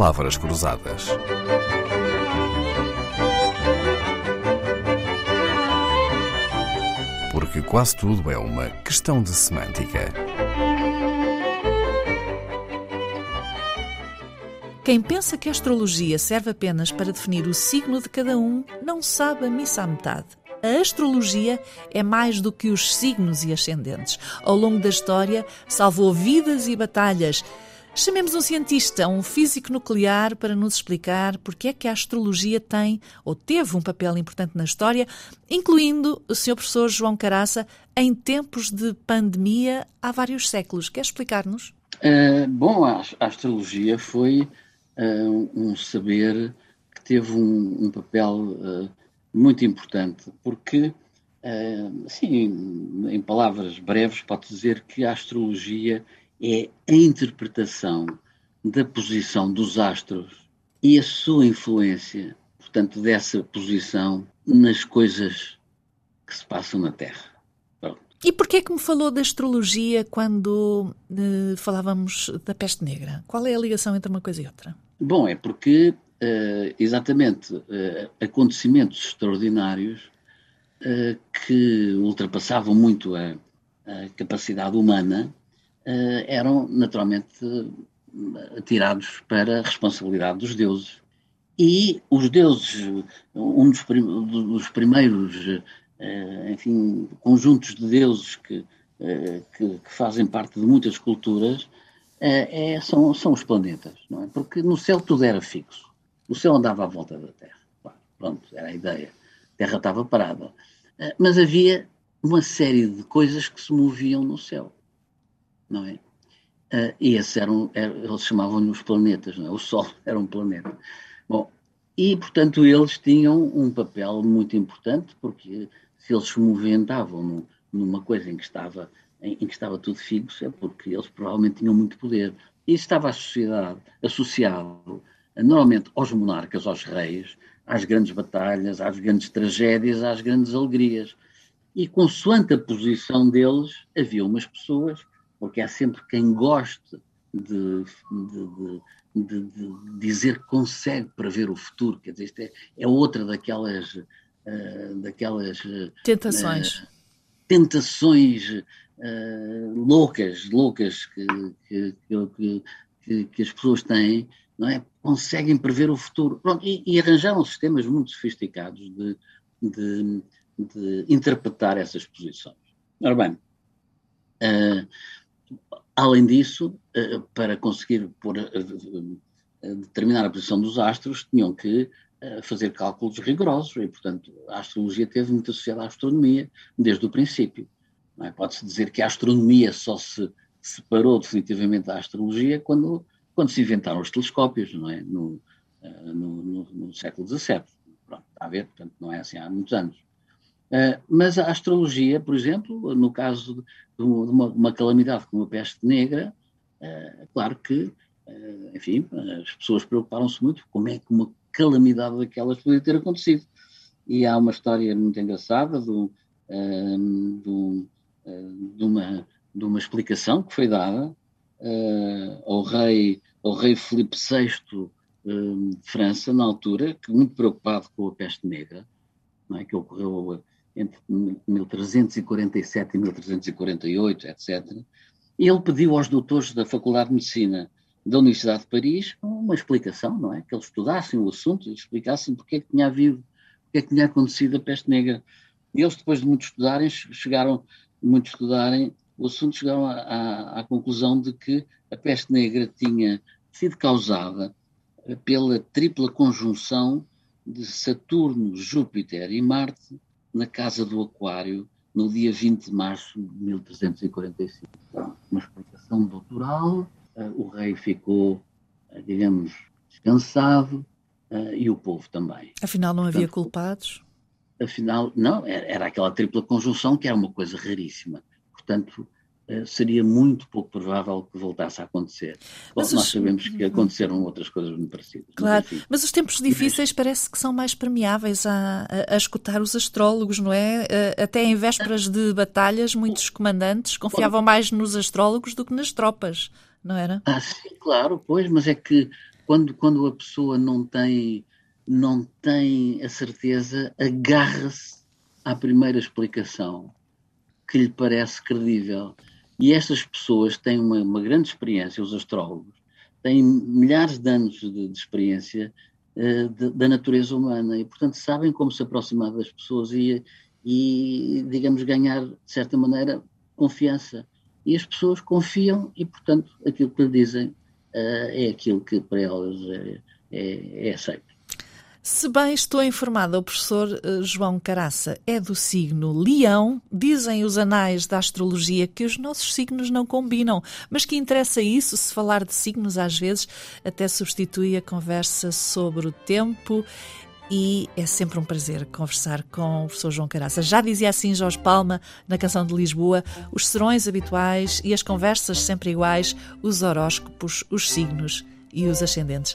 palavras cruzadas. Porque quase tudo é uma questão de semântica. Quem pensa que a astrologia serve apenas para definir o signo de cada um, não sabe a missa à metade. A astrologia é mais do que os signos e ascendentes. Ao longo da história, salvou vidas e batalhas. Chamemos um cientista, um físico nuclear, para nos explicar porque é que a astrologia tem ou teve um papel importante na história, incluindo o Sr. Professor João Caraça, em tempos de pandemia há vários séculos. Quer explicar-nos? Uh, bom, a, astrologia foi uh, um saber que teve um, um papel uh, muito importante, porque, assim, em palavras breves, pode dizer que a astrologia é a interpretação da posição dos astros e a sua influência, portanto, dessa posição nas coisas que se passam na Terra. E porquê é que me falou da astrologia quando uh, falávamos da peste negra? Qual é a ligação entre uma coisa e outra? Bom, é porque uh, exatamente uh, acontecimentos extraordinários que ultrapassavam muito a, a capacidade humana eram naturalmente atirados para a responsabilidade dos deuses. E os deuses, um dos, prim dos primeiros eh, enfim, conjuntos de deuses que, eh, que, que, fazem parte de muitas culturas, é, são, são os planetas, não é? Porque no céu tudo era fixo. O céu andava à volta da Terra. Pronto, era a ideia. A Terra estava parada. Mas havia uma série de coisas que se moviam no céu, não é? E esses eram, eles chamavam-lhe os planetas, não é? O Sol era um planeta. Bom, e portanto eles tinham um papel muito importante, porque se eles se movimentavam numa coisa em que estava em, em, que estava tudo fixo, é porque eles provavelmente tinham muito poder. E estava associado normalmente aos monarcas, aos reis, às grandes batalhas, às grandes tragédias, às grandes alegrias. E consoante a posição deles, havia umas pessoas, porque há sempre quem goste de, de, de, de dizer que consegue prever o futuro, quer dizer, isto é, é outra daquelas uh, daquelas uh, tentações, tentações loucas, loucas que, que, que, que, as pessoas têm, não é? Conseguem prever o futuro. Pronto, e, e arranjaram sistemas muito sofisticados de, de, de interpretar essas posições. Ora bem, além disso, para conseguir pôr, determinar a posição dos astros, tinham que fazer cálculos rigorosos e, portanto, a astrologia teve muito associada à astronomia desde o princípio. É? Pode-se dizer que a astronomia só se separou definitivamente da astrologia quando, quando se inventaram os telescópios, não é? No, no, no, no século XVII. Pronto, está a ver, portanto, não é assim há muitos anos. Uh, mas a astrologia, por exemplo, no caso de, uma, de uma, calamidade como a peste negra, uh, claro que, uh, enfim, as pessoas preocuparam-se muito como é que uma calamidade daquelas podia ter acontecido. E há uma história muito engraçada do, do, de, uma, de uma explicação que foi dada ao rei, ao rei Filipe VI de França, na altura, que muito preocupado com a peste negra, é, que ocorreu entre 1347 e 1348, etc. Ele pediu aos doutores da Faculdade de Medicina da Universidade de Paris uma explicação, não é? Que eles estudassem o assunto e explicassem porque é que tinha havido, porque é que tinha acontecido a peste negra. E eles, depois de muito estudarem, chegaram, muito estudarem o assunto, chegaram à, à, à conclusão de que a peste negra tinha sido causada pela tripla conjunção de Saturno, Júpiter e Marte na casa do Aquário no dia 20 de março de 1345. Uma explicação doutoral o rei ficou, eh, digamos, descansado eh, e o povo também. Afinal, não havia Portanto, culpados? Afinal, não, era aquela tripla conjunção que era uma coisa raríssima. Portanto, eh, seria muito pouco provável que voltasse a acontecer. Bom, os... Nós sabemos que aconteceram outras coisas muito parecidas. Claro, mas, mas os tempos difíceis parece que são mais permeáveis a, a, a, escutar os astrólogos, não é? Até em vésperas de batalhas, muitos comandantes confiavam mais nos astrólogos do que nas tropas não era? Ah, sim, claro, pois, mas é que quando, quando a pessoa não tem, não tem a certeza, agarra-se à primeira explicação que lhe parece credível. E estas pessoas têm uma, uma grande experiência, os astrólogos, têm milhares de anos de, de experiência uh, de, da natureza humana e, portanto, sabem como se aproximar das pessoas e, e, digamos, ganhar, de certa maneira, confiança. E as pessoas confiam e, portanto, aquilo que lhe dizem uh, é aquilo que para elas é, é, é aceito. Se bem estou informada, o professor eh, João Caraça é do signo Leão. Dizem os anais da astrologia que os nossos signos não combinam, mas que interessa isso se falar de signos às vezes até substitui a conversa sobre o tempo e é sempre um prazer conversar com o professor João Caraça. Já dizia assim Jorge Palma na canção de Lisboa: os serões habituais e as conversas sempre iguais, os horóscopos, os signos e os ascendentes.